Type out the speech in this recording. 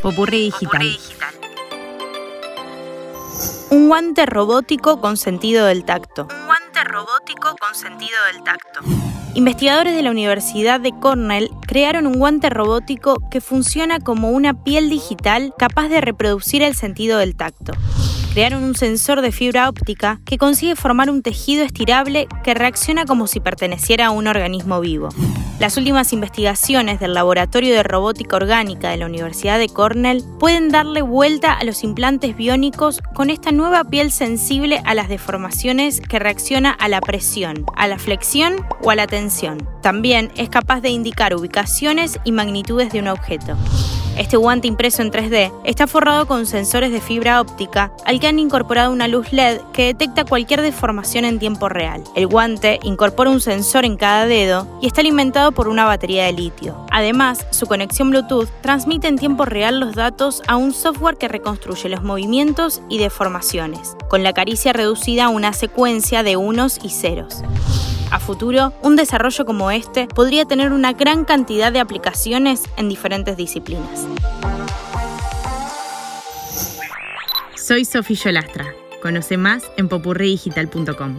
Popurrí digital. Un guante robótico con sentido del tacto. Un guante robótico con sentido del tacto. Investigadores de la Universidad de Cornell crearon un guante robótico que funciona como una piel digital capaz de reproducir el sentido del tacto crearon un sensor de fibra óptica que consigue formar un tejido estirable que reacciona como si perteneciera a un organismo vivo. Las últimas investigaciones del Laboratorio de Robótica Orgánica de la Universidad de Cornell pueden darle vuelta a los implantes biónicos con esta nueva piel sensible a las deformaciones que reacciona a la presión, a la flexión o a la tensión. También es capaz de indicar ubicaciones y magnitudes de un objeto. Este guante impreso en 3D está forrado con sensores de fibra óptica al que han incorporado una luz LED que detecta cualquier deformación en tiempo real. El guante incorpora un sensor en cada dedo y está alimentado por una batería de litio. Además, su conexión Bluetooth transmite en tiempo real los datos a un software que reconstruye los movimientos y deformaciones, con la caricia reducida a una secuencia de unos y ceros. A futuro, un desarrollo como este podría tener una gran cantidad de aplicaciones en diferentes disciplinas. Soy Sofía Yolastra. Conoce más en popurridigital.com.